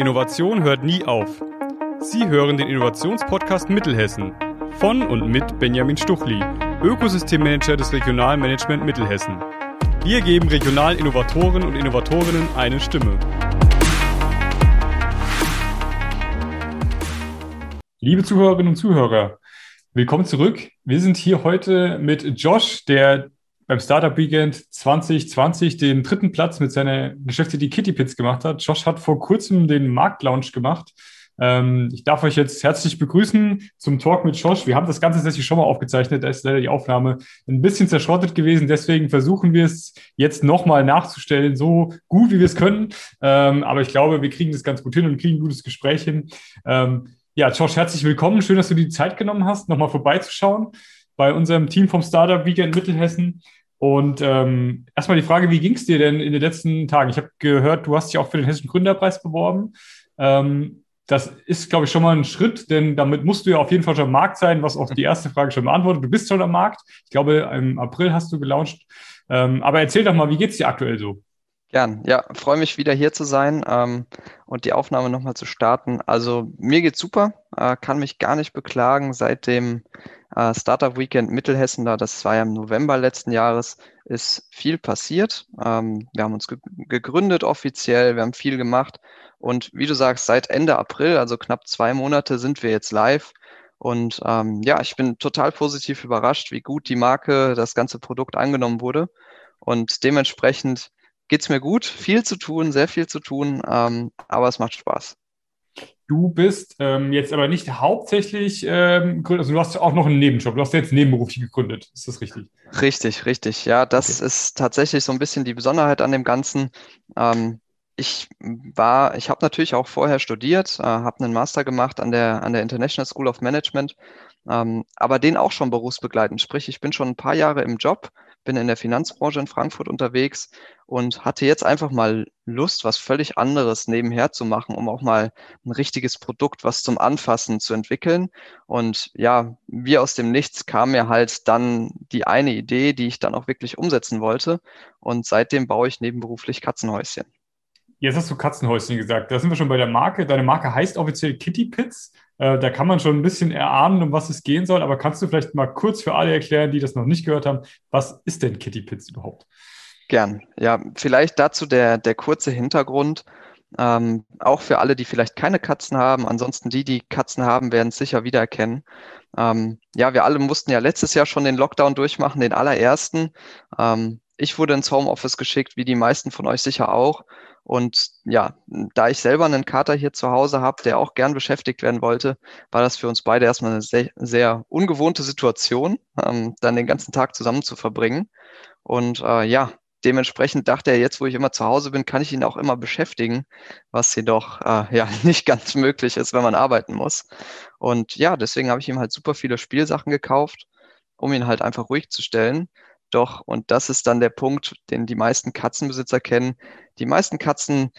Innovation hört nie auf. Sie hören den Innovationspodcast Mittelhessen von und mit Benjamin Stuchli, Ökosystemmanager des Regionalmanagement Mittelhessen. Wir geben regionalen Innovatoren und Innovatorinnen eine Stimme. Liebe Zuhörerinnen und Zuhörer, willkommen zurück. Wir sind hier heute mit Josh, der beim Startup Weekend 2020 den dritten Platz mit seiner Geschäftsidee Kitty Pits gemacht hat. Josh hat vor kurzem den Marktlaunch gemacht. Ähm, ich darf euch jetzt herzlich begrüßen zum Talk mit Josh. Wir haben das Ganze tatsächlich schon mal aufgezeichnet. Da ist leider die Aufnahme ein bisschen zerschrottet gewesen. Deswegen versuchen wir es jetzt nochmal nachzustellen, so gut wie wir es können. Ähm, aber ich glaube, wir kriegen das ganz gut hin und kriegen ein gutes Gespräch hin. Ähm, ja, Josh, herzlich willkommen. Schön, dass du die Zeit genommen hast, nochmal vorbeizuschauen bei unserem Team vom Startup Weekend Mittelhessen. Und ähm, erstmal die Frage, wie ging es dir denn in den letzten Tagen? Ich habe gehört, du hast dich auch für den Hessischen Gründerpreis beworben. Ähm, das ist, glaube ich, schon mal ein Schritt, denn damit musst du ja auf jeden Fall schon am Markt sein, was auch die erste Frage schon beantwortet. Du bist schon am Markt. Ich glaube, im April hast du gelauncht. Ähm, aber erzähl doch mal, wie geht es dir aktuell so? Gern, ja, freue mich wieder hier zu sein ähm, und die Aufnahme nochmal zu starten. Also mir geht's super, äh, kann mich gar nicht beklagen. Seit dem äh, Startup Weekend Mittelhessen, da das war ja im November letzten Jahres, ist viel passiert. Ähm, wir haben uns ge gegründet offiziell, wir haben viel gemacht und wie du sagst, seit Ende April, also knapp zwei Monate, sind wir jetzt live. Und ähm, ja, ich bin total positiv überrascht, wie gut die Marke, das ganze Produkt angenommen wurde. Und dementsprechend geht's mir gut, viel zu tun, sehr viel zu tun, ähm, aber es macht Spaß. Du bist ähm, jetzt aber nicht hauptsächlich ähm, also du hast auch noch einen Nebenjob, du hast jetzt nebenberuflich gegründet, ist das richtig? Richtig, richtig. Ja, das okay. ist tatsächlich so ein bisschen die Besonderheit an dem Ganzen. Ähm, ich war, ich habe natürlich auch vorher studiert, äh, habe einen Master gemacht an der, an der International School of Management, ähm, aber den auch schon berufsbegleitend. Sprich, ich bin schon ein paar Jahre im Job, bin in der Finanzbranche in Frankfurt unterwegs und hatte jetzt einfach mal Lust, was völlig anderes nebenher zu machen, um auch mal ein richtiges Produkt, was zum Anfassen zu entwickeln. Und ja, wie aus dem Nichts kam mir halt dann die eine Idee, die ich dann auch wirklich umsetzen wollte. Und seitdem baue ich nebenberuflich Katzenhäuschen. Jetzt hast du Katzenhäuschen gesagt. Da sind wir schon bei der Marke. Deine Marke heißt offiziell Kitty Pits. Äh, da kann man schon ein bisschen erahnen, um was es gehen soll. Aber kannst du vielleicht mal kurz für alle erklären, die das noch nicht gehört haben, was ist denn Kitty Pits überhaupt? Gern. Ja, vielleicht dazu der, der kurze Hintergrund. Ähm, auch für alle, die vielleicht keine Katzen haben. Ansonsten die, die Katzen haben, werden es sicher wiedererkennen. Ähm, ja, wir alle mussten ja letztes Jahr schon den Lockdown durchmachen, den allerersten. Ähm, ich wurde ins Homeoffice geschickt, wie die meisten von euch sicher auch. Und ja, da ich selber einen Kater hier zu Hause habe, der auch gern beschäftigt werden wollte, war das für uns beide erstmal eine sehr, sehr ungewohnte Situation, ähm, dann den ganzen Tag zusammen zu verbringen. Und äh, ja, dementsprechend dachte er, jetzt wo ich immer zu Hause bin, kann ich ihn auch immer beschäftigen, was jedoch äh, ja nicht ganz möglich ist, wenn man arbeiten muss. Und ja, deswegen habe ich ihm halt super viele Spielsachen gekauft, um ihn halt einfach ruhig zu stellen. Doch, und das ist dann der Punkt, den die meisten Katzenbesitzer kennen. Die meisten Katzen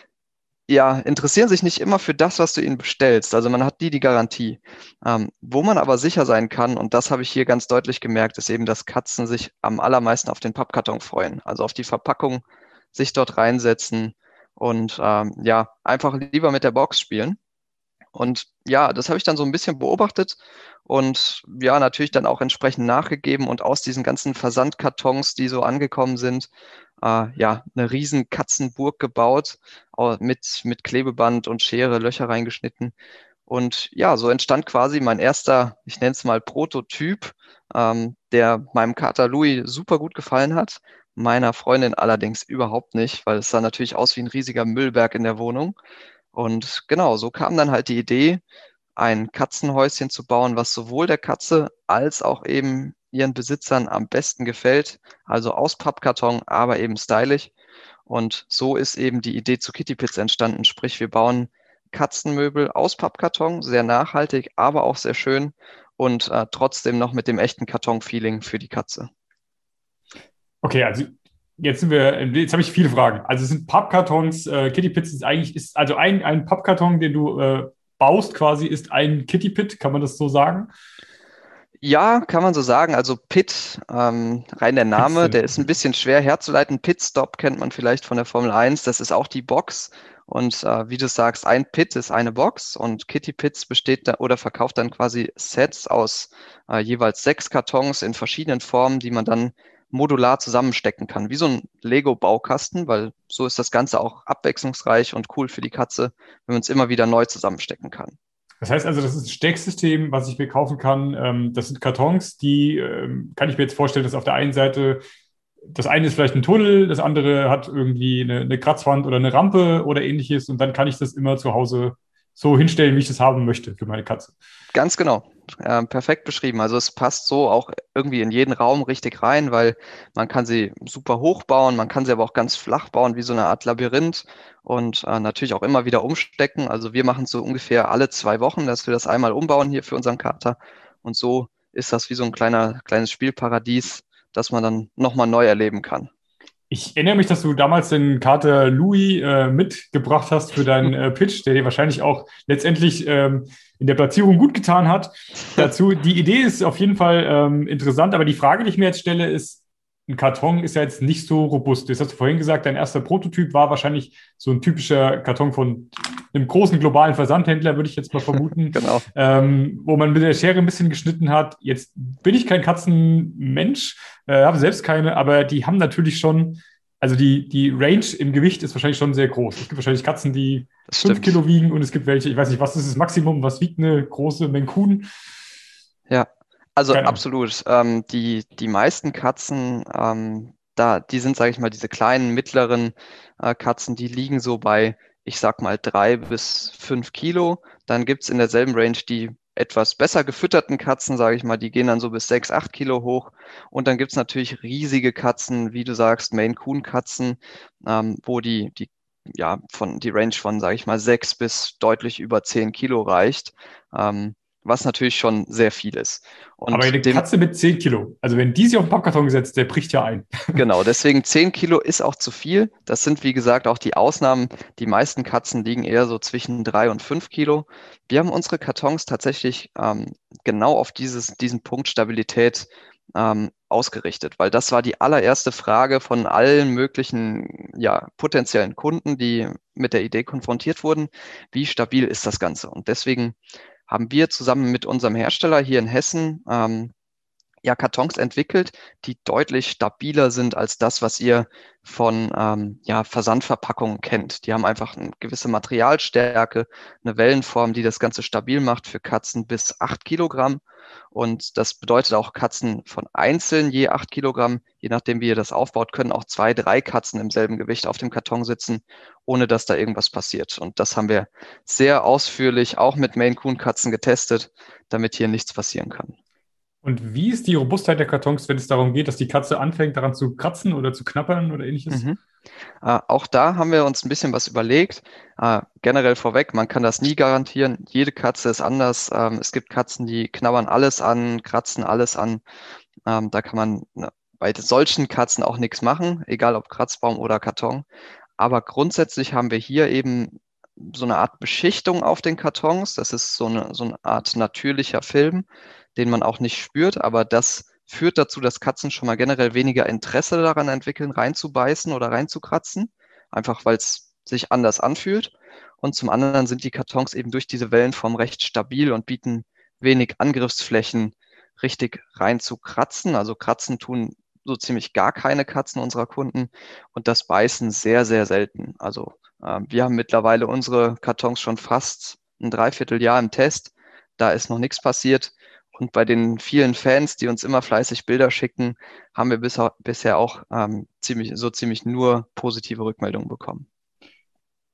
ja, interessieren sich nicht immer für das, was du ihnen bestellst. Also man hat die die Garantie. Ähm, wo man aber sicher sein kann, und das habe ich hier ganz deutlich gemerkt, ist eben, dass Katzen sich am allermeisten auf den Pappkarton freuen. Also auf die Verpackung, sich dort reinsetzen und ähm, ja, einfach lieber mit der Box spielen. Und ja, das habe ich dann so ein bisschen beobachtet und ja, natürlich dann auch entsprechend nachgegeben und aus diesen ganzen Versandkartons, die so angekommen sind, äh, ja, eine riesen Katzenburg gebaut, mit, mit Klebeband und Schere Löcher reingeschnitten. Und ja, so entstand quasi mein erster, ich nenne es mal Prototyp, ähm, der meinem Kater Louis super gut gefallen hat, meiner Freundin allerdings überhaupt nicht, weil es sah natürlich aus wie ein riesiger Müllberg in der Wohnung. Und genau, so kam dann halt die Idee, ein Katzenhäuschen zu bauen, was sowohl der Katze als auch eben ihren Besitzern am besten gefällt. Also aus Pappkarton, aber eben stylisch. Und so ist eben die Idee zu Kitty Pits entstanden. Sprich, wir bauen Katzenmöbel aus Pappkarton, sehr nachhaltig, aber auch sehr schön und äh, trotzdem noch mit dem echten Karton-Feeling für die Katze. Okay, also jetzt sind wir, jetzt habe ich viele Fragen. Also es sind Pappkartons, äh, Kitty Pits ist eigentlich, ist also ein, ein Pappkarton, den du äh, baust quasi, ist ein Kitty Pit, kann man das so sagen? Ja, kann man so sagen. Also Pit, ähm, rein der Name, der ist ein bisschen schwer herzuleiten. Pitstop kennt man vielleicht von der Formel 1. Das ist auch die Box. Und äh, wie du sagst, ein Pit ist eine Box und Kitty Pits besteht da oder verkauft dann quasi Sets aus äh, jeweils sechs Kartons in verschiedenen Formen, die man dann modular zusammenstecken kann, wie so ein Lego-Baukasten, weil so ist das Ganze auch abwechslungsreich und cool für die Katze, wenn man es immer wieder neu zusammenstecken kann. Das heißt also, das ist ein Stecksystem, was ich mir kaufen kann. Ähm, das sind Kartons, die ähm, kann ich mir jetzt vorstellen, dass auf der einen Seite das eine ist vielleicht ein Tunnel, das andere hat irgendwie eine, eine Kratzwand oder eine Rampe oder ähnliches und dann kann ich das immer zu Hause so hinstellen, wie ich das haben möchte für meine Katze. Ganz genau. Äh, perfekt beschrieben. Also es passt so auch irgendwie in jeden Raum richtig rein, weil man kann sie super hoch bauen, man kann sie aber auch ganz flach bauen, wie so eine Art Labyrinth und äh, natürlich auch immer wieder umstecken. Also wir machen es so ungefähr alle zwei Wochen, dass wir das einmal umbauen hier für unseren Kater. Und so ist das wie so ein kleiner, kleines Spielparadies, das man dann nochmal neu erleben kann. Ich erinnere mich, dass du damals den Kater Louis äh, mitgebracht hast für deinen äh, Pitch, der dir wahrscheinlich auch letztendlich ähm, in der Platzierung gut getan hat. Dazu, die Idee ist auf jeden Fall ähm, interessant, aber die Frage, die ich mir jetzt stelle, ist, ein Karton ist ja jetzt nicht so robust. Das hast du vorhin gesagt, dein erster Prototyp war wahrscheinlich so ein typischer Karton von einem großen globalen Versandhändler, würde ich jetzt mal vermuten. genau. Ähm, wo man mit der Schere ein bisschen geschnitten hat. Jetzt bin ich kein Katzenmensch, äh, habe selbst keine, aber die haben natürlich schon, also die, die Range im Gewicht ist wahrscheinlich schon sehr groß. Es gibt wahrscheinlich Katzen, die fünf Kilo wiegen und es gibt welche, ich weiß nicht, was ist das Maximum, was wiegt eine große Menkun? Ja, also Keine. absolut. Ähm, die, die meisten Katzen, ähm, da, die sind, sage ich mal, diese kleinen, mittleren äh, Katzen, die liegen so bei, ich sag mal, drei bis fünf Kilo. Dann gibt's in derselben Range die etwas besser gefütterten Katzen, sage ich mal, die gehen dann so bis sechs, acht Kilo hoch. Und dann gibt's natürlich riesige Katzen, wie du sagst, Maine Coon Katzen, ähm, wo die, die ja, von die Range von, sage ich mal, sechs bis deutlich über zehn Kilo reicht. Ähm, was natürlich schon sehr viel ist. Und Aber eine Katze mit 10 Kilo, also wenn die sich auf den Pappkarton gesetzt, der bricht ja ein. Genau, deswegen 10 Kilo ist auch zu viel. Das sind, wie gesagt, auch die Ausnahmen. Die meisten Katzen liegen eher so zwischen 3 und 5 Kilo. Wir haben unsere Kartons tatsächlich ähm, genau auf dieses, diesen Punkt Stabilität ähm, ausgerichtet, weil das war die allererste Frage von allen möglichen ja, potenziellen Kunden, die mit der Idee konfrontiert wurden. Wie stabil ist das Ganze? Und deswegen haben wir zusammen mit unserem Hersteller hier in Hessen ähm, ja Kartons entwickelt, die deutlich stabiler sind als das, was ihr von ähm, ja, Versandverpackungen kennt. Die haben einfach eine gewisse Materialstärke, eine Wellenform, die das Ganze stabil macht für Katzen bis acht Kilogramm und das bedeutet auch Katzen von einzeln je acht Kilogramm. Je nachdem, wie ihr das aufbaut, können auch zwei, drei Katzen im selben Gewicht auf dem Karton sitzen, ohne dass da irgendwas passiert. Und das haben wir sehr ausführlich auch mit Maine Coon Katzen getestet, damit hier nichts passieren kann. Und wie ist die Robustheit der Kartons, wenn es darum geht, dass die Katze anfängt, daran zu kratzen oder zu knappern oder ähnliches? Mhm. Äh, auch da haben wir uns ein bisschen was überlegt. Äh, generell vorweg, man kann das nie garantieren. Jede Katze ist anders. Ähm, es gibt Katzen, die knabbern alles an, kratzen alles an. Ähm, da kann man ne, bei solchen Katzen auch nichts machen, egal ob Kratzbaum oder Karton. Aber grundsätzlich haben wir hier eben so eine Art Beschichtung auf den Kartons. Das ist so eine, so eine Art natürlicher Film den man auch nicht spürt, aber das führt dazu, dass Katzen schon mal generell weniger Interesse daran entwickeln, reinzubeißen oder reinzukratzen, einfach weil es sich anders anfühlt. Und zum anderen sind die Kartons eben durch diese Wellenform recht stabil und bieten wenig Angriffsflächen, richtig reinzukratzen. Also kratzen tun so ziemlich gar keine Katzen unserer Kunden und das Beißen sehr, sehr selten. Also äh, wir haben mittlerweile unsere Kartons schon fast ein Dreivierteljahr im Test. Da ist noch nichts passiert. Und bei den vielen Fans, die uns immer fleißig Bilder schicken, haben wir bisher, auch ähm, ziemlich, so ziemlich nur positive Rückmeldungen bekommen.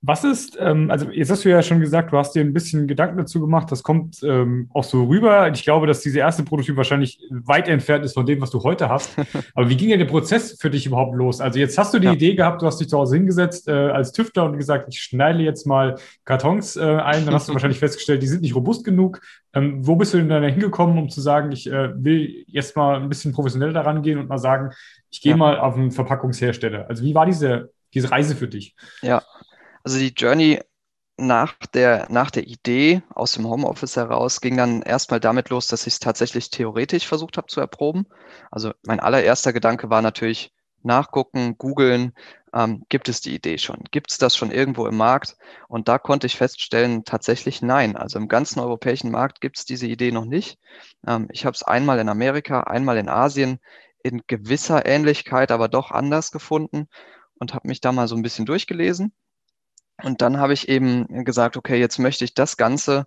Was ist, ähm, also jetzt hast du ja schon gesagt, du hast dir ein bisschen Gedanken dazu gemacht, das kommt ähm, auch so rüber. Ich glaube, dass dieser erste Prototyp wahrscheinlich weit entfernt ist von dem, was du heute hast. Aber wie ging denn der Prozess für dich überhaupt los? Also jetzt hast du die ja. Idee gehabt, du hast dich zu Hause hingesetzt äh, als Tüftler und gesagt, ich schneide jetzt mal Kartons äh, ein. Dann hast du wahrscheinlich festgestellt, die sind nicht robust genug. Ähm, wo bist du denn dann hingekommen, um zu sagen, ich äh, will jetzt mal ein bisschen professionell daran gehen und mal sagen, ich gehe ja. mal auf einen Verpackungshersteller? Also wie war diese, diese Reise für dich? Ja, also die Journey nach der, nach der Idee aus dem Homeoffice heraus ging dann erstmal damit los, dass ich es tatsächlich theoretisch versucht habe zu erproben. Also mein allererster Gedanke war natürlich nachgucken, googeln, ähm, gibt es die Idee schon? Gibt es das schon irgendwo im Markt? Und da konnte ich feststellen, tatsächlich nein. Also im ganzen europäischen Markt gibt es diese Idee noch nicht. Ähm, ich habe es einmal in Amerika, einmal in Asien in gewisser Ähnlichkeit, aber doch anders gefunden und habe mich da mal so ein bisschen durchgelesen. Und dann habe ich eben gesagt, okay, jetzt möchte ich das Ganze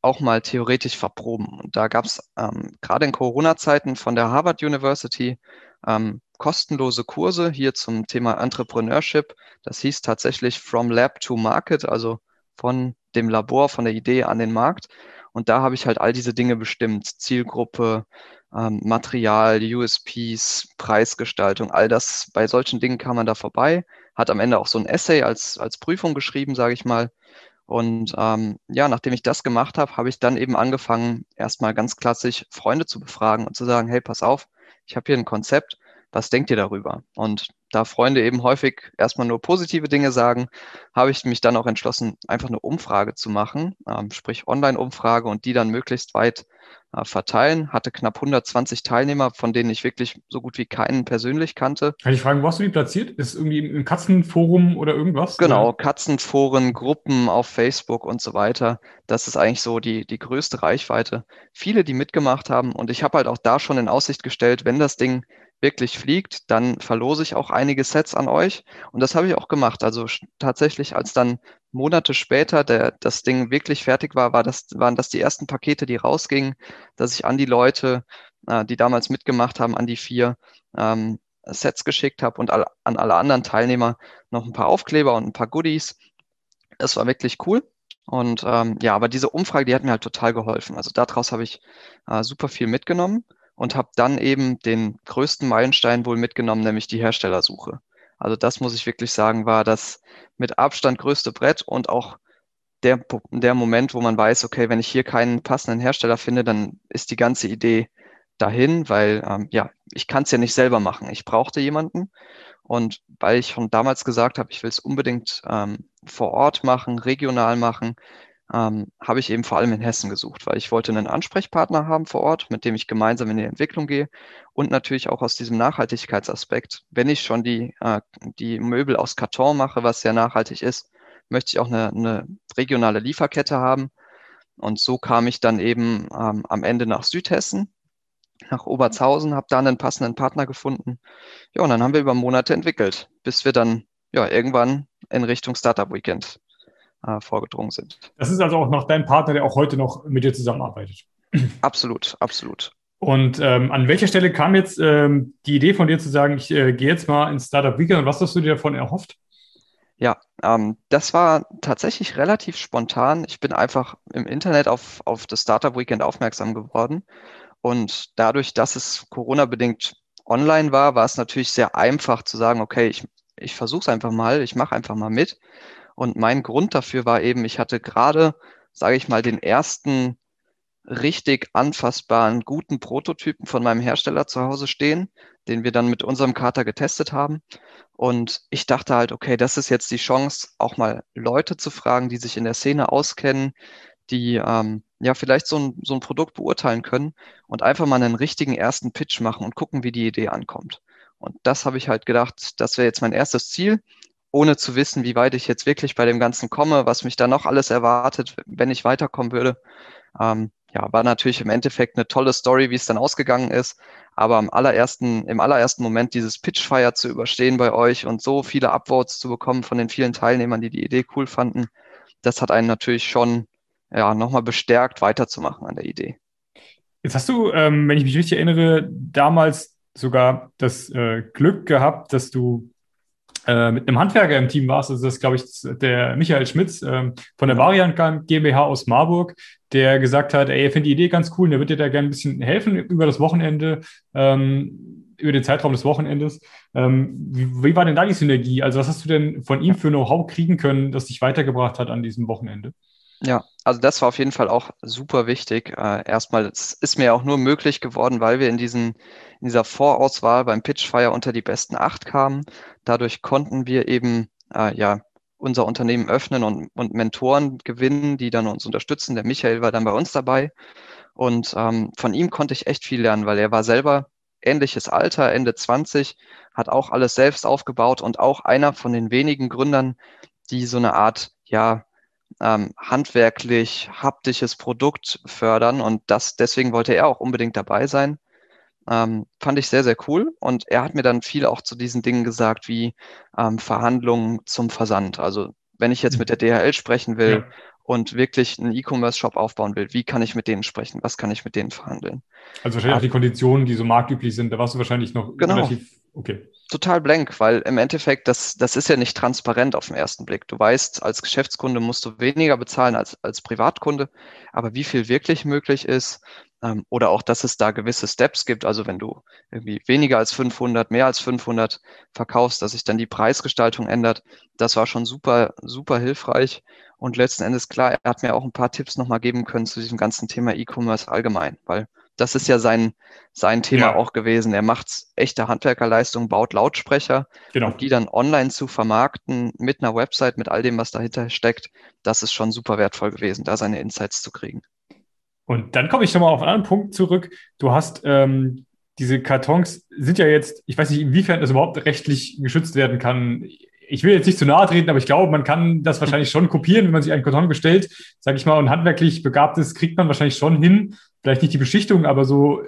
auch mal theoretisch verproben. Und da gab es ähm, gerade in Corona-Zeiten von der Harvard University ähm, kostenlose Kurse hier zum Thema Entrepreneurship. Das hieß tatsächlich From Lab to Market, also von dem Labor, von der Idee an den Markt. Und da habe ich halt all diese Dinge bestimmt. Zielgruppe, ähm, Material, USPs, Preisgestaltung, all das. Bei solchen Dingen kam man da vorbei, hat am Ende auch so ein Essay als, als Prüfung geschrieben, sage ich mal. Und ähm, ja, nachdem ich das gemacht habe, habe ich dann eben angefangen, erstmal ganz klassisch Freunde zu befragen und zu sagen, hey, pass auf, ich habe hier ein Konzept, was denkt ihr darüber? Und da Freunde eben häufig erstmal nur positive Dinge sagen, habe ich mich dann auch entschlossen, einfach eine Umfrage zu machen, ähm, sprich Online-Umfrage und die dann möglichst weit äh, verteilen. Hatte knapp 120 Teilnehmer, von denen ich wirklich so gut wie keinen persönlich kannte. Kann ich fragen, wo hast du die platziert? Ist irgendwie im Katzenforum oder irgendwas? Genau? Katzenforen, Gruppen auf Facebook und so weiter. Das ist eigentlich so die, die größte Reichweite. Viele, die mitgemacht haben und ich habe halt auch da schon in Aussicht gestellt, wenn das Ding wirklich fliegt, dann verlose ich auch einige Sets an euch. Und das habe ich auch gemacht. Also tatsächlich, als dann Monate später der, das Ding wirklich fertig war, war das, waren das die ersten Pakete, die rausgingen, dass ich an die Leute, äh, die damals mitgemacht haben, an die vier ähm, Sets geschickt habe und all, an alle anderen Teilnehmer noch ein paar Aufkleber und ein paar Goodies. Das war wirklich cool. Und ähm, ja, aber diese Umfrage, die hat mir halt total geholfen. Also daraus habe ich äh, super viel mitgenommen und habe dann eben den größten Meilenstein wohl mitgenommen, nämlich die Herstellersuche. Also das muss ich wirklich sagen, war das mit Abstand größte Brett und auch der, der Moment, wo man weiß, okay, wenn ich hier keinen passenden Hersteller finde, dann ist die ganze Idee dahin, weil ähm, ja, ich kann es ja nicht selber machen. Ich brauchte jemanden. Und weil ich schon damals gesagt habe, ich will es unbedingt ähm, vor Ort machen, regional machen, ähm, habe ich eben vor allem in Hessen gesucht, weil ich wollte einen Ansprechpartner haben vor Ort, mit dem ich gemeinsam in die Entwicklung gehe und natürlich auch aus diesem Nachhaltigkeitsaspekt. Wenn ich schon die, äh, die Möbel aus Karton mache, was sehr nachhaltig ist, möchte ich auch eine, eine regionale Lieferkette haben. Und so kam ich dann eben ähm, am Ende nach Südhessen, nach Obertshausen, habe da einen passenden Partner gefunden. Ja, und dann haben wir über Monate entwickelt, bis wir dann ja irgendwann in Richtung Startup Weekend äh, vorgedrungen sind. Das ist also auch noch dein Partner, der auch heute noch mit dir zusammenarbeitet. Absolut, absolut. Und ähm, an welcher Stelle kam jetzt ähm, die Idee von dir zu sagen, ich äh, gehe jetzt mal ins Startup Weekend und was hast du dir davon erhofft? Ja, ähm, das war tatsächlich relativ spontan. Ich bin einfach im Internet auf, auf das Startup Weekend aufmerksam geworden. Und dadurch, dass es Corona-bedingt online war, war es natürlich sehr einfach zu sagen, okay, ich, ich versuche es einfach mal, ich mache einfach mal mit. Und mein Grund dafür war eben, ich hatte gerade, sage ich mal, den ersten richtig anfassbaren, guten Prototypen von meinem Hersteller zu Hause stehen, den wir dann mit unserem Kater getestet haben. Und ich dachte halt, okay, das ist jetzt die Chance, auch mal Leute zu fragen, die sich in der Szene auskennen, die ähm, ja vielleicht so ein, so ein Produkt beurteilen können und einfach mal einen richtigen ersten Pitch machen und gucken, wie die Idee ankommt. Und das habe ich halt gedacht, das wäre jetzt mein erstes Ziel ohne zu wissen, wie weit ich jetzt wirklich bei dem Ganzen komme, was mich da noch alles erwartet, wenn ich weiterkommen würde. Ähm, ja, war natürlich im Endeffekt eine tolle Story, wie es dann ausgegangen ist. Aber am allerersten, im allerersten Moment dieses Pitchfire zu überstehen bei euch und so viele Upvotes zu bekommen von den vielen Teilnehmern, die die Idee cool fanden, das hat einen natürlich schon ja, nochmal bestärkt, weiterzumachen an der Idee. Jetzt hast du, ähm, wenn ich mich richtig erinnere, damals sogar das äh, Glück gehabt, dass du äh, mit einem Handwerker im Team warst. Also das ist, glaube ich, der Michael Schmitz äh, von der Variant GmbH aus Marburg, der gesagt hat, ey, er findet die Idee ganz cool und der wird dir da gerne ein bisschen helfen über das Wochenende, ähm, über den Zeitraum des Wochenendes. Ähm, wie, wie war denn da die Synergie? Also was hast du denn von ihm für Know-how kriegen können, das dich weitergebracht hat an diesem Wochenende? Ja, also das war auf jeden Fall auch super wichtig. Äh, erstmal, es ist mir auch nur möglich geworden, weil wir in, diesen, in dieser Vorauswahl beim Pitchfire unter die besten acht kamen. Dadurch konnten wir eben äh, ja unser Unternehmen öffnen und, und Mentoren gewinnen, die dann uns unterstützen. Der Michael war dann bei uns dabei. Und ähm, von ihm konnte ich echt viel lernen, weil er war selber ähnliches Alter, Ende 20, hat auch alles selbst aufgebaut und auch einer von den wenigen Gründern, die so eine Art, ja, ähm, handwerklich, haptisches Produkt fördern. Und das, deswegen wollte er auch unbedingt dabei sein. Ähm, fand ich sehr, sehr cool. Und er hat mir dann viel auch zu diesen Dingen gesagt, wie ähm, Verhandlungen zum Versand. Also wenn ich jetzt mhm. mit der DHL sprechen will ja. und wirklich einen E-Commerce-Shop aufbauen will, wie kann ich mit denen sprechen? Was kann ich mit denen verhandeln? Also wahrscheinlich auch die Konditionen, die so marktüblich sind, da warst du wahrscheinlich noch genau. relativ Okay. Total blank, weil im Endeffekt, das, das ist ja nicht transparent auf den ersten Blick. Du weißt, als Geschäftskunde musst du weniger bezahlen als als Privatkunde, aber wie viel wirklich möglich ist, ähm, oder auch, dass es da gewisse Steps gibt, also wenn du irgendwie weniger als 500, mehr als 500 verkaufst, dass sich dann die Preisgestaltung ändert, das war schon super, super hilfreich. Und letzten Endes, klar, er hat mir auch ein paar Tipps nochmal geben können zu diesem ganzen Thema E-Commerce allgemein, weil das ist ja sein, sein Thema ja. auch gewesen. Er macht echte Handwerkerleistung, baut Lautsprecher genau. und die dann online zu vermarkten mit einer Website, mit all dem, was dahinter steckt, das ist schon super wertvoll gewesen, da seine Insights zu kriegen. Und dann komme ich schon mal auf einen anderen Punkt zurück. Du hast ähm, diese Kartons sind ja jetzt, ich weiß nicht, inwiefern das überhaupt rechtlich geschützt werden kann ich will jetzt nicht zu nahe treten, aber ich glaube, man kann das wahrscheinlich schon kopieren, wenn man sich einen Karton bestellt, sage ich mal, und handwerklich begabt ist, kriegt man wahrscheinlich schon hin. Vielleicht nicht die Beschichtung, aber so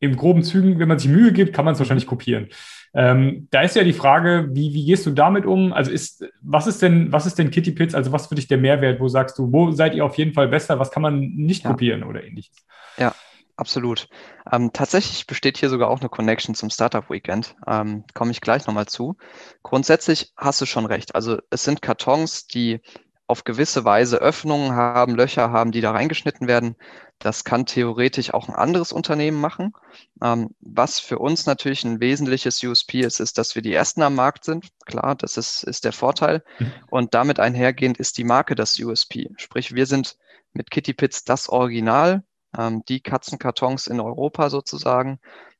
im groben Zügen, wenn man sich Mühe gibt, kann man es wahrscheinlich kopieren. Ähm, da ist ja die Frage, wie, wie gehst du damit um? Also ist, was ist denn, was ist denn Kitty Pits? Also was für dich der Mehrwert? Wo sagst du, wo seid ihr auf jeden Fall besser? Was kann man nicht ja. kopieren oder ähnliches? Ja, Absolut. Ähm, tatsächlich besteht hier sogar auch eine Connection zum Startup Weekend. Ähm, Komme ich gleich nochmal zu. Grundsätzlich hast du schon recht. Also es sind Kartons, die auf gewisse Weise Öffnungen haben, Löcher haben, die da reingeschnitten werden. Das kann theoretisch auch ein anderes Unternehmen machen. Ähm, was für uns natürlich ein wesentliches USP ist, ist, dass wir die Ersten am Markt sind. Klar, das ist, ist der Vorteil. Mhm. Und damit einhergehend ist die Marke das USP. Sprich, wir sind mit Kitty Pits das Original die Katzenkartons in Europa sozusagen.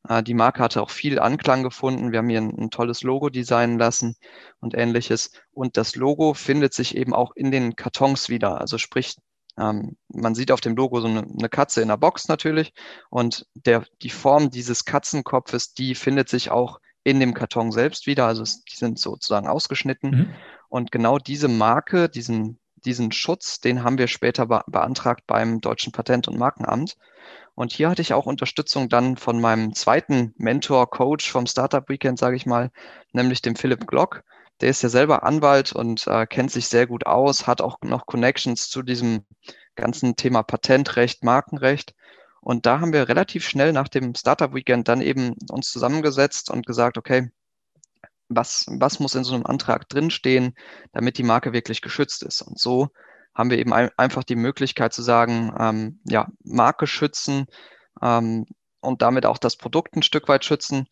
Äh, die Marke hatte auch viel Anklang gefunden. Wir haben hier ein, ein, tolles Logo designen lassen und ähnliches. Und das Logo findet sich eben auch in den Kartons wieder. Also sprich, ähm, man sieht auf dem Logo so eine, eine, Katze in der Box natürlich. Und der, die Form dieses Katzenkopfes, die findet sich auch in dem Karton selbst wieder. Also es, die sind sozusagen ausgeschnitten. Mhm. Und genau diese Marke, diesen, diesen Schutz, den haben wir später be beantragt beim Deutschen Patent- und Markenamt. Und hier hatte ich auch Unterstützung dann von meinem zweiten Mentor, Coach vom Startup Weekend, sage ich mal, nämlich dem Philipp Glock. Der ist ja selber Anwalt und äh, kennt sich sehr gut aus, hat auch noch Connections zu diesem ganzen Thema Patentrecht, Markenrecht. Und da haben wir relativ schnell nach dem Startup Weekend dann eben uns zusammengesetzt und gesagt, okay, was, was muss in so einem Antrag drinstehen, damit die Marke wirklich geschützt ist. Und so haben wir eben ein, einfach die Möglichkeit zu sagen, ähm, ja, Marke schützen ähm, und damit auch das Produkt ein Stück weit schützen.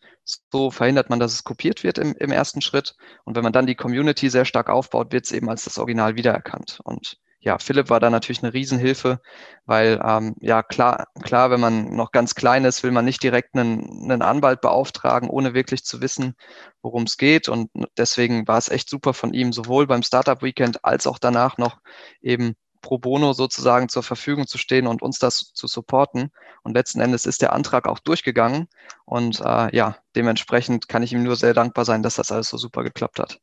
So verhindert man, dass es kopiert wird im, im ersten Schritt. Und wenn man dann die Community sehr stark aufbaut, wird es eben als das Original wiedererkannt. Und ja, Philipp war da natürlich eine Riesenhilfe, weil ähm, ja klar, klar, wenn man noch ganz klein ist, will man nicht direkt einen, einen Anwalt beauftragen, ohne wirklich zu wissen, worum es geht. Und deswegen war es echt super von ihm, sowohl beim Startup Weekend als auch danach noch eben pro bono sozusagen zur Verfügung zu stehen und uns das zu supporten. Und letzten Endes ist der Antrag auch durchgegangen. Und äh, ja, dementsprechend kann ich ihm nur sehr dankbar sein, dass das alles so super geklappt hat.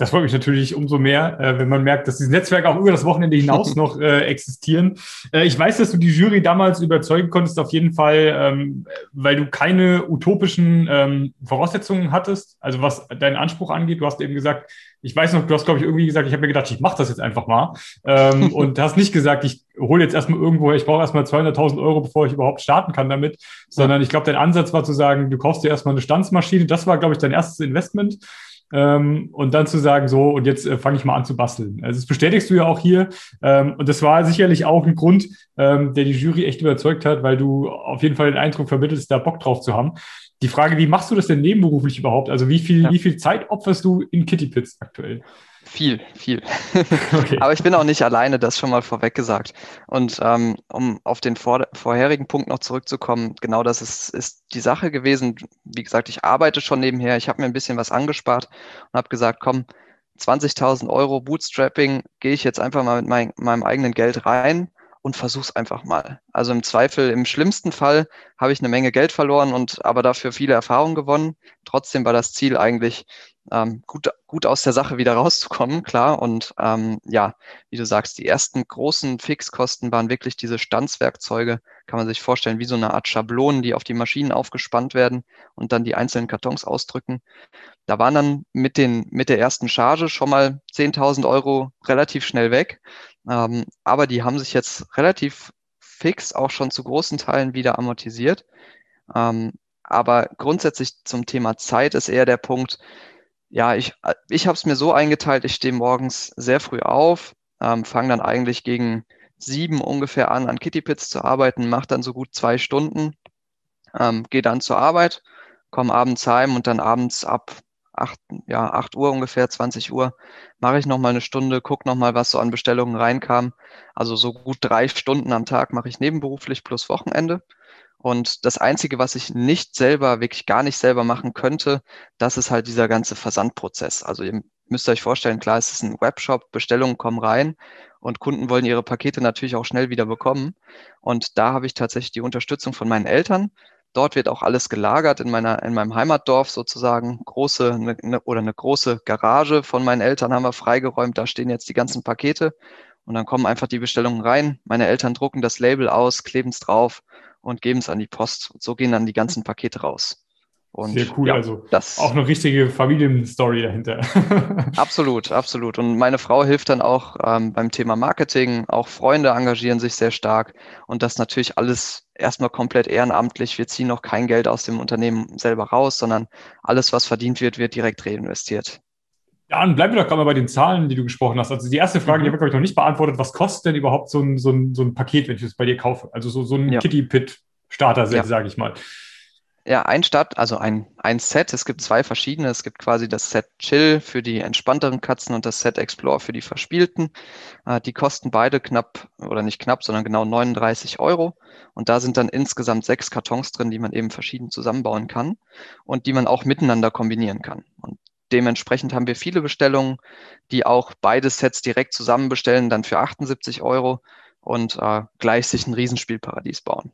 Das freut mich natürlich umso mehr, äh, wenn man merkt, dass diese Netzwerke auch über das Wochenende hinaus noch äh, existieren. Äh, ich weiß, dass du die Jury damals überzeugen konntest, auf jeden Fall, ähm, weil du keine utopischen ähm, Voraussetzungen hattest, also was deinen Anspruch angeht. Du hast eben gesagt, ich weiß noch, du hast, glaube ich, irgendwie gesagt, ich habe mir gedacht, ich mache das jetzt einfach mal. Ähm, und hast nicht gesagt, ich hole jetzt erstmal irgendwo, ich brauche erstmal 200.000 Euro, bevor ich überhaupt starten kann damit, sondern ich glaube, dein Ansatz war zu sagen, du kaufst dir erstmal eine Stanzmaschine. Das war, glaube ich, dein erstes Investment. Ähm, und dann zu sagen, so, und jetzt äh, fange ich mal an zu basteln. Also das bestätigst du ja auch hier. Ähm, und das war sicherlich auch ein Grund, ähm, der die Jury echt überzeugt hat, weil du auf jeden Fall den Eindruck vermittelst, da Bock drauf zu haben. Die Frage, wie machst du das denn nebenberuflich überhaupt? Also wie viel, ja. wie viel Zeit opferst du in Kitty Pits aktuell? Viel, viel. Okay. Aber ich bin auch nicht alleine, das schon mal vorweg gesagt. Und ähm, um auf den vor vorherigen Punkt noch zurückzukommen, genau das ist, ist die Sache gewesen. Wie gesagt, ich arbeite schon nebenher, ich habe mir ein bisschen was angespart und habe gesagt, komm, 20.000 Euro Bootstrapping, gehe ich jetzt einfach mal mit mein, meinem eigenen Geld rein und versuch's einfach mal. Also im Zweifel, im schlimmsten Fall habe ich eine Menge Geld verloren und aber dafür viele Erfahrungen gewonnen. Trotzdem war das Ziel eigentlich, ähm, gut, gut aus der Sache wieder rauszukommen, klar. Und ähm, ja, wie du sagst, die ersten großen Fixkosten waren wirklich diese Standswerkzeuge, kann man sich vorstellen, wie so eine Art Schablonen, die auf die Maschinen aufgespannt werden und dann die einzelnen Kartons ausdrücken. Da waren dann mit, den, mit der ersten Charge schon mal 10.000 Euro relativ schnell weg. Ähm, aber die haben sich jetzt relativ fix auch schon zu großen Teilen wieder amortisiert. Ähm, aber grundsätzlich zum Thema Zeit ist eher der Punkt, ja, ich, ich habe es mir so eingeteilt, ich stehe morgens sehr früh auf, ähm, fange dann eigentlich gegen sieben ungefähr an, an Kittypits zu arbeiten, mache dann so gut zwei Stunden, ähm, gehe dann zur Arbeit, komme abends heim und dann abends ab acht, ja, acht Uhr ungefähr, 20 Uhr, mache ich nochmal eine Stunde, gucke nochmal, was so an Bestellungen reinkam. Also so gut drei Stunden am Tag mache ich nebenberuflich plus Wochenende. Und das Einzige, was ich nicht selber, wirklich gar nicht selber machen könnte, das ist halt dieser ganze Versandprozess. Also ihr müsst euch vorstellen, klar, es ist ein Webshop, Bestellungen kommen rein und Kunden wollen ihre Pakete natürlich auch schnell wieder bekommen. Und da habe ich tatsächlich die Unterstützung von meinen Eltern. Dort wird auch alles gelagert in meiner, in meinem Heimatdorf sozusagen. Große eine, eine, oder eine große Garage von meinen Eltern haben wir freigeräumt. Da stehen jetzt die ganzen Pakete und dann kommen einfach die Bestellungen rein. Meine Eltern drucken das Label aus, kleben es drauf und geben es an die Post. So gehen dann die ganzen Pakete raus. Und Sehr cool, ja, also das auch eine richtige Familienstory dahinter. absolut, absolut. Und meine Frau hilft dann auch ähm, beim Thema Marketing. Auch Freunde engagieren sich sehr stark. Und das natürlich alles erstmal komplett ehrenamtlich. Wir ziehen noch kein Geld aus dem Unternehmen selber raus, sondern alles, was verdient wird, wird direkt reinvestiert. Ja, und bleiben wir doch gerade mal bei den Zahlen, die du gesprochen hast. Also die erste Frage, mhm. die habe ich, noch nicht beantwortet. Was kostet denn überhaupt so ein, so ein, so ein Paket, wenn ich es bei dir kaufe? Also so, so ein ja. Kitty-Pit-Starter-Set, ja. sage ich mal. Ja, ein Start, also ein, ein Set. Es gibt zwei verschiedene. Es gibt quasi das Set Chill für die entspannteren Katzen und das Set Explore für die verspielten. Äh, die kosten beide knapp, oder nicht knapp, sondern genau 39 Euro. Und da sind dann insgesamt sechs Kartons drin, die man eben verschieden zusammenbauen kann und die man auch miteinander kombinieren kann. Und Dementsprechend haben wir viele Bestellungen, die auch beide Sets direkt zusammen bestellen, dann für 78 Euro und äh, gleich sich ein Riesenspielparadies bauen.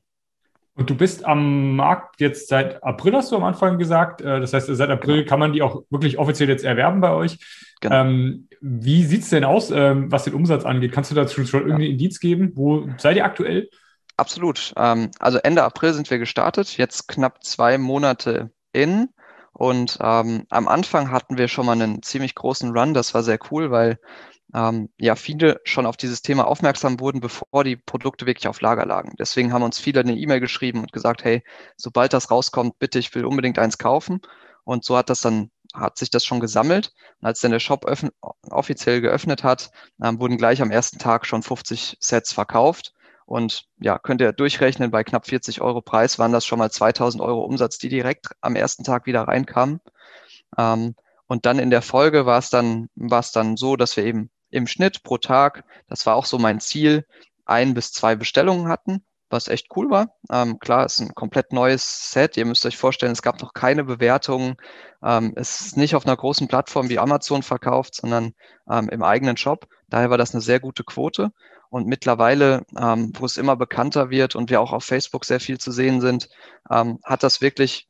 Und du bist am Markt jetzt seit April, hast du am Anfang gesagt. Äh, das heißt, seit April genau. kann man die auch wirklich offiziell jetzt erwerben bei euch. Genau. Ähm, wie sieht es denn aus, ähm, was den Umsatz angeht? Kannst du dazu schon ja. irgendwie Indiz geben? Wo seid ihr aktuell? Absolut. Ähm, also Ende April sind wir gestartet, jetzt knapp zwei Monate in. Und ähm, am Anfang hatten wir schon mal einen ziemlich großen Run. Das war sehr cool, weil ähm, ja viele schon auf dieses Thema aufmerksam wurden, bevor die Produkte wirklich auf Lager lagen. Deswegen haben uns viele eine E-Mail geschrieben und gesagt, hey, sobald das rauskommt, bitte, ich will unbedingt eins kaufen. Und so hat das dann hat sich das schon gesammelt. Und als dann der Shop offiziell geöffnet hat, ähm, wurden gleich am ersten Tag schon 50 Sets verkauft. Und ja, könnt ihr durchrechnen, bei knapp 40 Euro Preis waren das schon mal 2000 Euro Umsatz, die direkt am ersten Tag wieder reinkamen. Ähm, und dann in der Folge war es dann, war es dann so, dass wir eben im Schnitt pro Tag, das war auch so mein Ziel, ein bis zwei Bestellungen hatten, was echt cool war. Ähm, klar, ist ein komplett neues Set. Ihr müsst euch vorstellen, es gab noch keine Bewertungen. Ähm, es ist nicht auf einer großen Plattform wie Amazon verkauft, sondern ähm, im eigenen Shop. Daher war das eine sehr gute Quote. Und mittlerweile, ähm, wo es immer bekannter wird und wir auch auf Facebook sehr viel zu sehen sind, ähm, hat das wirklich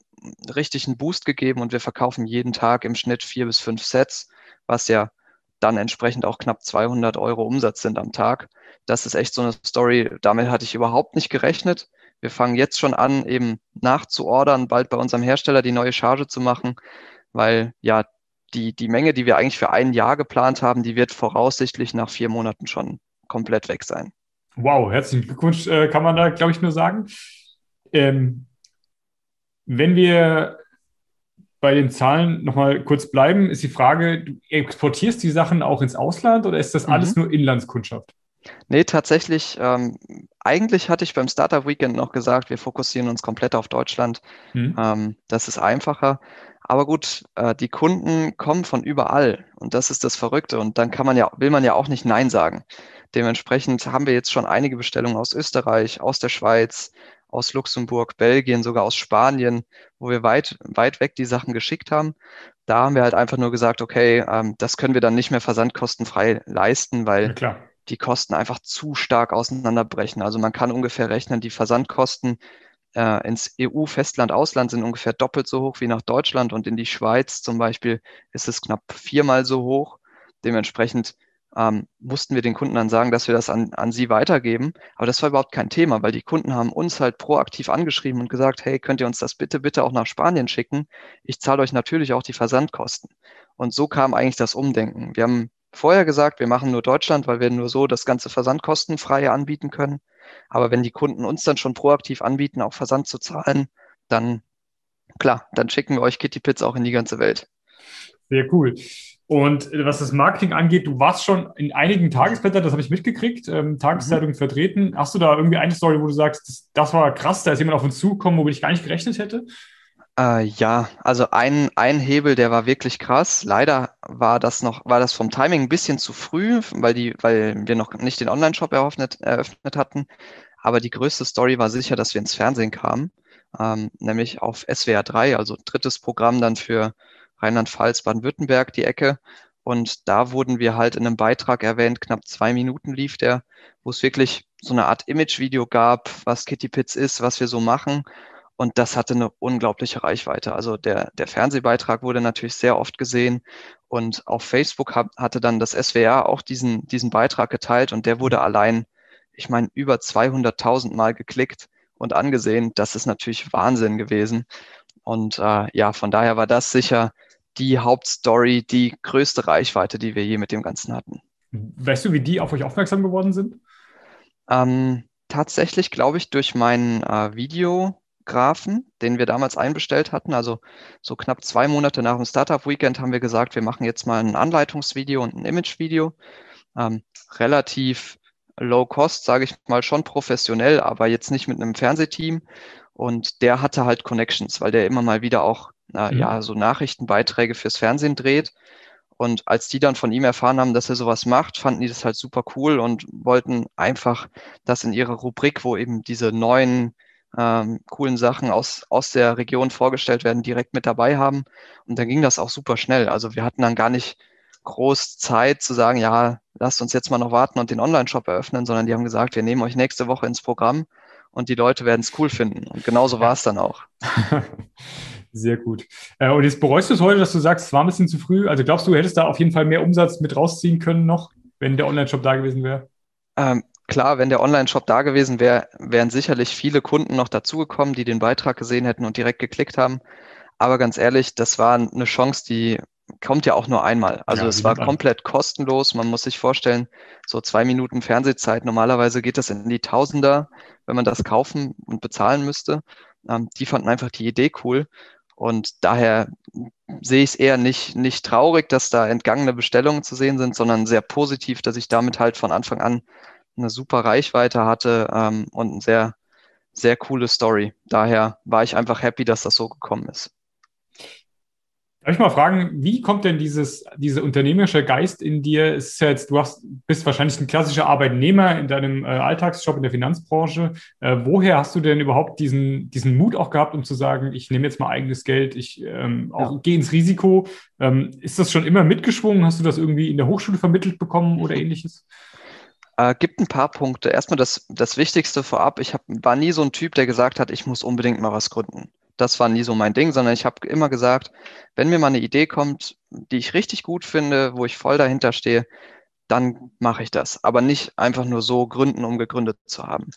richtig einen Boost gegeben und wir verkaufen jeden Tag im Schnitt vier bis fünf Sets, was ja dann entsprechend auch knapp 200 Euro Umsatz sind am Tag. Das ist echt so eine Story, damit hatte ich überhaupt nicht gerechnet. Wir fangen jetzt schon an, eben nachzuordern, bald bei unserem Hersteller die neue Charge zu machen, weil ja die, die Menge, die wir eigentlich für ein Jahr geplant haben, die wird voraussichtlich nach vier Monaten schon komplett weg sein. Wow, herzlichen Glückwunsch, äh, kann man da, glaube ich, nur sagen. Ähm, wenn wir bei den Zahlen nochmal kurz bleiben, ist die Frage, du exportierst die Sachen auch ins Ausland oder ist das alles mhm. nur Inlandskundschaft? Nee, tatsächlich, ähm, eigentlich hatte ich beim Startup Weekend noch gesagt, wir fokussieren uns komplett auf Deutschland. Mhm. Ähm, das ist einfacher. Aber gut, äh, die Kunden kommen von überall und das ist das Verrückte. Und dann kann man ja, will man ja auch nicht Nein sagen. Dementsprechend haben wir jetzt schon einige Bestellungen aus Österreich, aus der Schweiz, aus Luxemburg, Belgien, sogar aus Spanien, wo wir weit, weit weg die Sachen geschickt haben. Da haben wir halt einfach nur gesagt, okay, ähm, das können wir dann nicht mehr versandkostenfrei leisten, weil ja, die Kosten einfach zu stark auseinanderbrechen. Also man kann ungefähr rechnen, die Versandkosten äh, ins EU-Festland-Ausland sind ungefähr doppelt so hoch wie nach Deutschland und in die Schweiz zum Beispiel ist es knapp viermal so hoch. Dementsprechend ähm, mussten wir den Kunden dann sagen, dass wir das an, an sie weitergeben. Aber das war überhaupt kein Thema, weil die Kunden haben uns halt proaktiv angeschrieben und gesagt, hey, könnt ihr uns das bitte, bitte auch nach Spanien schicken? Ich zahle euch natürlich auch die Versandkosten. Und so kam eigentlich das Umdenken. Wir haben vorher gesagt, wir machen nur Deutschland, weil wir nur so das ganze Versandkostenfreie anbieten können. Aber wenn die Kunden uns dann schon proaktiv anbieten, auch Versand zu zahlen, dann klar, dann schicken wir euch Kitty Pits auch in die ganze Welt. Sehr cool. Und äh, was das Marketing angeht, du warst schon in einigen Tagesblättern, das habe ich mitgekriegt, ähm, Tageszeitungen mhm. vertreten. Hast du da irgendwie eine Story, wo du sagst, das, das, war krass, da ist jemand auf uns zugekommen, womit ich gar nicht gerechnet hätte? Äh, ja, also ein, ein Hebel, der war wirklich krass. Leider war das noch, war das vom Timing ein bisschen zu früh, weil die, weil wir noch nicht den Online-Shop eröffnet, eröffnet hatten. Aber die größte Story war sicher, dass wir ins Fernsehen kamen, ähm, nämlich auf SWR 3, also drittes Programm dann für Rheinland-Pfalz, Baden-Württemberg, die Ecke. Und da wurden wir halt in einem Beitrag erwähnt, knapp zwei Minuten lief der, wo es wirklich so eine Art Image-Video gab, was Kitty Pits ist, was wir so machen. Und das hatte eine unglaubliche Reichweite. Also der, der Fernsehbeitrag wurde natürlich sehr oft gesehen. Und auf Facebook hab, hatte dann das SWR auch diesen, diesen Beitrag geteilt und der wurde allein, ich meine, über 200.000 Mal geklickt und angesehen. Das ist natürlich Wahnsinn gewesen. Und äh, ja, von daher war das sicher die Hauptstory, die größte Reichweite, die wir je mit dem Ganzen hatten. Weißt du, wie die auf euch aufmerksam geworden sind? Ähm, tatsächlich, glaube ich, durch meinen äh, Videografen, den wir damals einbestellt hatten. Also so knapp zwei Monate nach dem Startup Weekend haben wir gesagt, wir machen jetzt mal ein Anleitungsvideo und ein Imagevideo. Ähm, relativ low cost, sage ich mal, schon professionell, aber jetzt nicht mit einem Fernsehteam. Und der hatte halt Connections, weil der immer mal wieder auch äh, mhm. ja, so Nachrichtenbeiträge fürs Fernsehen dreht. Und als die dann von ihm erfahren haben, dass er sowas macht, fanden die das halt super cool und wollten einfach das in ihre Rubrik, wo eben diese neuen ähm, coolen Sachen aus, aus der Region vorgestellt werden, direkt mit dabei haben. Und dann ging das auch super schnell. Also wir hatten dann gar nicht groß Zeit zu sagen, ja, lasst uns jetzt mal noch warten und den Online-Shop eröffnen, sondern die haben gesagt, wir nehmen euch nächste Woche ins Programm und die Leute werden es cool finden. Und genauso war es dann auch. Sehr gut. Äh, und jetzt bereust du es heute, dass du sagst, es war ein bisschen zu früh. Also glaubst du, du hättest da auf jeden Fall mehr Umsatz mit rausziehen können noch, wenn der Online-Shop da gewesen wäre? Ähm, klar, wenn der Online-Shop da gewesen wäre, wären sicherlich viele Kunden noch dazugekommen, die den Beitrag gesehen hätten und direkt geklickt haben. Aber ganz ehrlich, das war eine Chance, die kommt ja auch nur einmal. Also ja, es war komplett kostenlos. Man muss sich vorstellen, so zwei Minuten Fernsehzeit. Normalerweise geht das in die Tausender, wenn man das kaufen und bezahlen müsste. Ähm, die fanden einfach die Idee cool. Und daher sehe ich es eher nicht, nicht traurig, dass da entgangene Bestellungen zu sehen sind, sondern sehr positiv, dass ich damit halt von Anfang an eine super Reichweite hatte ähm, und eine sehr, sehr coole Story. Daher war ich einfach happy, dass das so gekommen ist. Darf ich mal fragen, wie kommt denn dieses, dieser unternehmerische Geist in dir? Es ist ja jetzt, du hast, bist wahrscheinlich ein klassischer Arbeitnehmer in deinem äh, Alltagsjob in der Finanzbranche. Äh, woher hast du denn überhaupt diesen, diesen Mut auch gehabt, um zu sagen, ich nehme jetzt mal eigenes Geld, ich ähm, auch ja. gehe ins Risiko? Ähm, ist das schon immer mitgeschwungen? Hast du das irgendwie in der Hochschule vermittelt bekommen oder ähnliches? Äh, gibt ein paar Punkte. Erstmal das, das Wichtigste vorab. Ich hab, war nie so ein Typ, der gesagt hat, ich muss unbedingt mal was gründen das war nie so mein Ding, sondern ich habe immer gesagt, wenn mir mal eine Idee kommt, die ich richtig gut finde, wo ich voll dahinter stehe, dann mache ich das. Aber nicht einfach nur so gründen, um gegründet zu haben.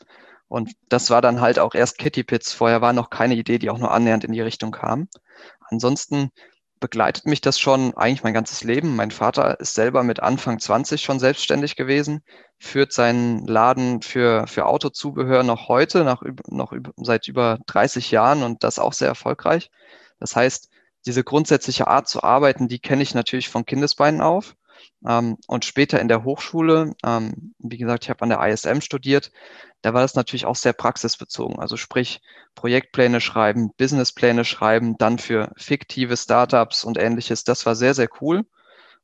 Und das war dann halt auch erst Kitty Pits. Vorher war noch keine Idee, die auch nur annähernd in die Richtung kam. Ansonsten begleitet mich das schon eigentlich mein ganzes Leben. Mein Vater ist selber mit Anfang 20 schon selbstständig gewesen, führt seinen Laden für, für Autozubehör noch heute, nach, noch seit über 30 Jahren und das auch sehr erfolgreich. Das heißt, diese grundsätzliche Art zu arbeiten, die kenne ich natürlich von Kindesbeinen auf. Ähm, und später in der Hochschule, ähm, wie gesagt, ich habe an der ISM studiert, da war das natürlich auch sehr praxisbezogen. Also sprich, Projektpläne schreiben, Businesspläne schreiben, dann für fiktive Startups und ähnliches. Das war sehr, sehr cool.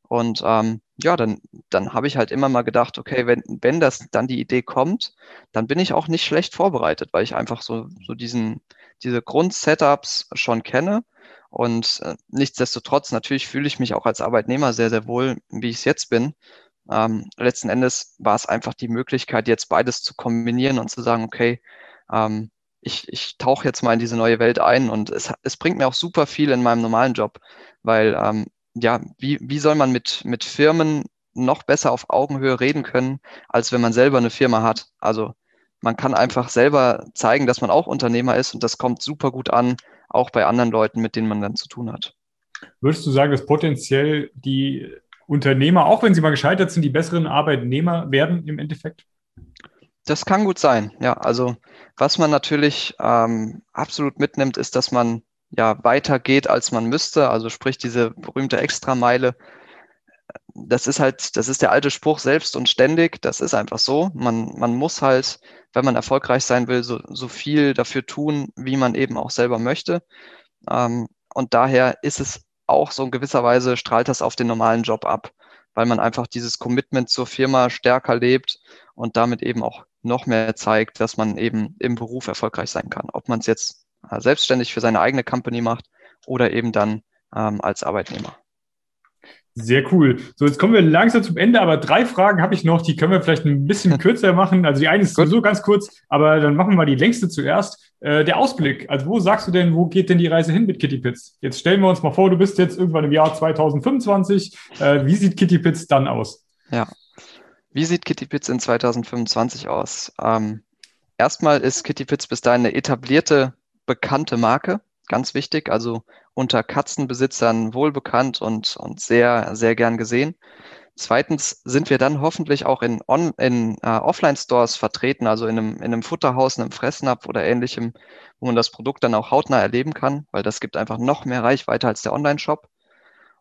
Und ähm, ja, dann, dann habe ich halt immer mal gedacht, okay, wenn, wenn das dann die Idee kommt, dann bin ich auch nicht schlecht vorbereitet, weil ich einfach so, so diesen, diese Grundsetups schon kenne. Und äh, nichtsdestotrotz, natürlich fühle ich mich auch als Arbeitnehmer sehr, sehr wohl, wie ich es jetzt bin. Ähm, letzten Endes war es einfach die Möglichkeit, jetzt beides zu kombinieren und zu sagen, okay, ähm, ich, ich tauche jetzt mal in diese neue Welt ein und es, es bringt mir auch super viel in meinem normalen Job, weil ähm, ja, wie, wie soll man mit, mit Firmen noch besser auf Augenhöhe reden können, als wenn man selber eine Firma hat? Also man kann einfach selber zeigen, dass man auch Unternehmer ist und das kommt super gut an, auch bei anderen Leuten, mit denen man dann zu tun hat. Würdest du sagen, dass potenziell die Unternehmer, auch wenn sie mal gescheitert sind, die besseren Arbeitnehmer werden im Endeffekt? Das kann gut sein, ja. Also was man natürlich ähm, absolut mitnimmt, ist, dass man ja weitergeht, als man müsste. Also sprich diese berühmte Extrameile. Das ist halt, das ist der alte Spruch selbst und ständig. Das ist einfach so. Man, man muss halt, wenn man erfolgreich sein will, so, so viel dafür tun, wie man eben auch selber möchte. Ähm, und daher ist es auch so in gewisser Weise strahlt das auf den normalen Job ab, weil man einfach dieses Commitment zur Firma stärker lebt und damit eben auch noch mehr zeigt, dass man eben im Beruf erfolgreich sein kann. Ob man es jetzt äh, selbstständig für seine eigene Company macht oder eben dann ähm, als Arbeitnehmer. Sehr cool. So, jetzt kommen wir langsam zum Ende, aber drei Fragen habe ich noch, die können wir vielleicht ein bisschen kürzer machen. Also die eine ist sowieso ganz kurz, aber dann machen wir mal die längste zuerst. Äh, der Ausblick. Also wo sagst du denn, wo geht denn die Reise hin mit Kitty Pits? Jetzt stellen wir uns mal vor, du bist jetzt irgendwann im Jahr 2025. Äh, wie sieht Kitty Pits dann aus? Ja. Wie sieht Kitty Pits in 2025 aus? Ähm, erstmal ist Kitty Pits bis dahin eine etablierte, bekannte Marke ganz wichtig, also unter Katzenbesitzern wohlbekannt und, und sehr, sehr gern gesehen. Zweitens sind wir dann hoffentlich auch in, in uh, Offline-Stores vertreten, also in einem, in einem Futterhaus, einem Fressnapf oder ähnlichem, wo man das Produkt dann auch hautnah erleben kann, weil das gibt einfach noch mehr Reichweite als der Online-Shop.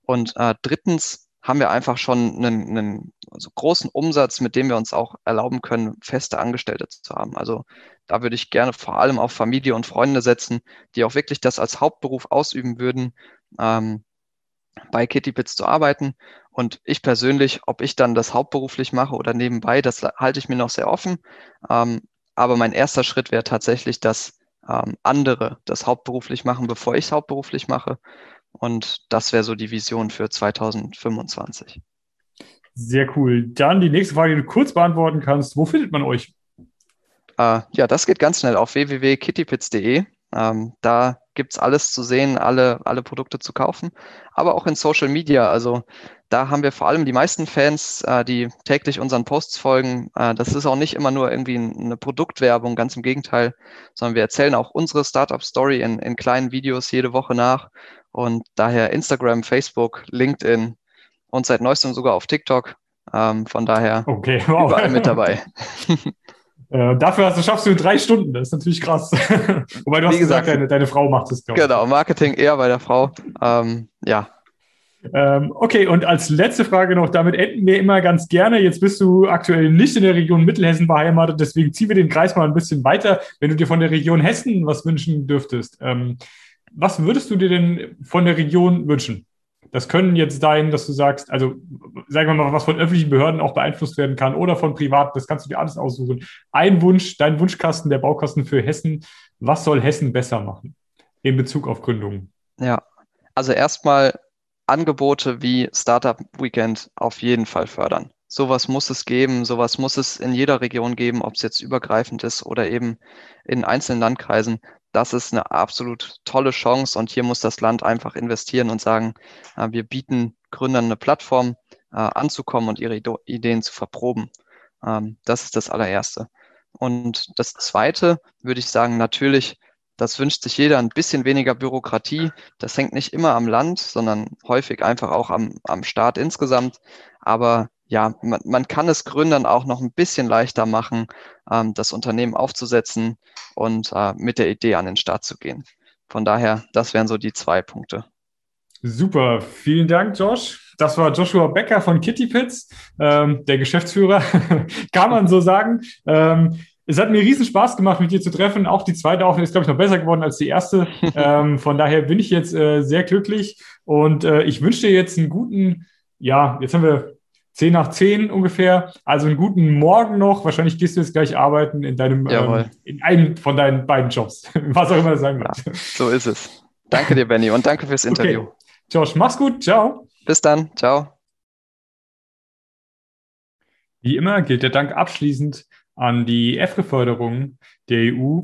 Und uh, drittens haben wir einfach schon einen, einen also großen Umsatz, mit dem wir uns auch erlauben können, feste Angestellte zu haben. Also da würde ich gerne vor allem auf Familie und Freunde setzen, die auch wirklich das als Hauptberuf ausüben würden, ähm, bei KittyPits zu arbeiten. Und ich persönlich, ob ich dann das hauptberuflich mache oder nebenbei, das halte ich mir noch sehr offen. Ähm, aber mein erster Schritt wäre tatsächlich, dass ähm, andere das hauptberuflich machen, bevor ich es hauptberuflich mache. Und das wäre so die Vision für 2025. Sehr cool. Dann die nächste Frage, die du kurz beantworten kannst. Wo findet man euch? Äh, ja, das geht ganz schnell auf www.kittypits.de. Ähm, da es alles zu sehen, alle, alle Produkte zu kaufen, aber auch in Social Media. Also da haben wir vor allem die meisten Fans, äh, die täglich unseren Posts folgen. Äh, das ist auch nicht immer nur irgendwie eine Produktwerbung, ganz im Gegenteil, sondern wir erzählen auch unsere Startup-Story in, in kleinen Videos jede Woche nach. Und daher Instagram, Facebook, LinkedIn und seit neuestem sogar auf TikTok. Ähm, von daher okay, wow. überall mit dabei. Äh, dafür hast du, schaffst du in drei Stunden. Das ist natürlich krass. Wobei du hast Wie gesagt, gesagt deine, deine Frau macht es, glaube ich. Genau, Marketing eher bei der Frau. Ähm, ja. Ähm, okay, und als letzte Frage noch, damit enden wir immer ganz gerne. Jetzt bist du aktuell nicht in der Region Mittelhessen beheimatet, deswegen ziehen wir den Kreis mal ein bisschen weiter. Wenn du dir von der Region Hessen was wünschen dürftest, ähm, was würdest du dir denn von der Region wünschen? Das können jetzt sein, dass du sagst, also sagen wir mal, was von öffentlichen Behörden auch beeinflusst werden kann oder von privat, das kannst du dir alles aussuchen. Ein Wunsch, dein Wunschkasten, der Baukasten für Hessen. Was soll Hessen besser machen in Bezug auf Gründungen? Ja, also erstmal Angebote wie Startup Weekend auf jeden Fall fördern. Sowas muss es geben, sowas muss es in jeder Region geben, ob es jetzt übergreifend ist oder eben in einzelnen Landkreisen das ist eine absolut tolle Chance und hier muss das Land einfach investieren und sagen, äh, wir bieten Gründern eine Plattform äh, anzukommen und ihre Ideen zu verproben. Ähm, das ist das allererste. Und das zweite würde ich sagen, natürlich, das wünscht sich jeder ein bisschen weniger Bürokratie. Das hängt nicht immer am Land, sondern häufig einfach auch am, am Staat insgesamt. Aber ja, man, man kann es Gründern auch noch ein bisschen leichter machen, ähm, das Unternehmen aufzusetzen und äh, mit der Idee an den Start zu gehen. Von daher, das wären so die zwei Punkte. Super, vielen Dank, Josh. Das war Joshua Becker von Kitty Pits, ähm, der Geschäftsführer, kann man so sagen. Ähm, es hat mir riesen Spaß gemacht, mit dir zu treffen. Auch die zweite Aufnahme ist, glaube ich, noch besser geworden als die erste. ähm, von daher bin ich jetzt äh, sehr glücklich und äh, ich wünsche dir jetzt einen guten ja, jetzt haben wir 10 nach 10 ungefähr. Also einen guten Morgen noch. Wahrscheinlich gehst du jetzt gleich arbeiten in deinem, ähm, in einem von deinen beiden Jobs. Was auch immer das sein wird. Ja, so ist es. Danke dir, Benny, und danke fürs Interview. Okay. Josh, mach's gut. Ciao. Bis dann. Ciao. Wie immer gilt der Dank abschließend an die EFRE-Förderung der EU.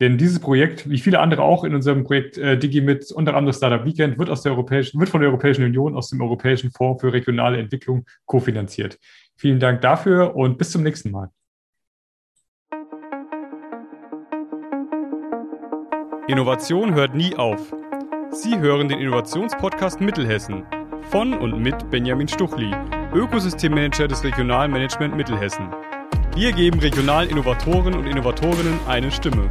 Denn dieses Projekt, wie viele andere auch in unserem Projekt äh, DigiMit, unter anderem Startup Weekend, wird, aus der Europäischen, wird von der Europäischen Union aus dem Europäischen Fonds für regionale Entwicklung kofinanziert. Vielen Dank dafür und bis zum nächsten Mal. Innovation hört nie auf. Sie hören den Innovationspodcast Mittelhessen von und mit Benjamin Stuchli, Ökosystemmanager des Regionalmanagement Mittelhessen. Wir geben regionalen Innovatoren und Innovatorinnen eine Stimme.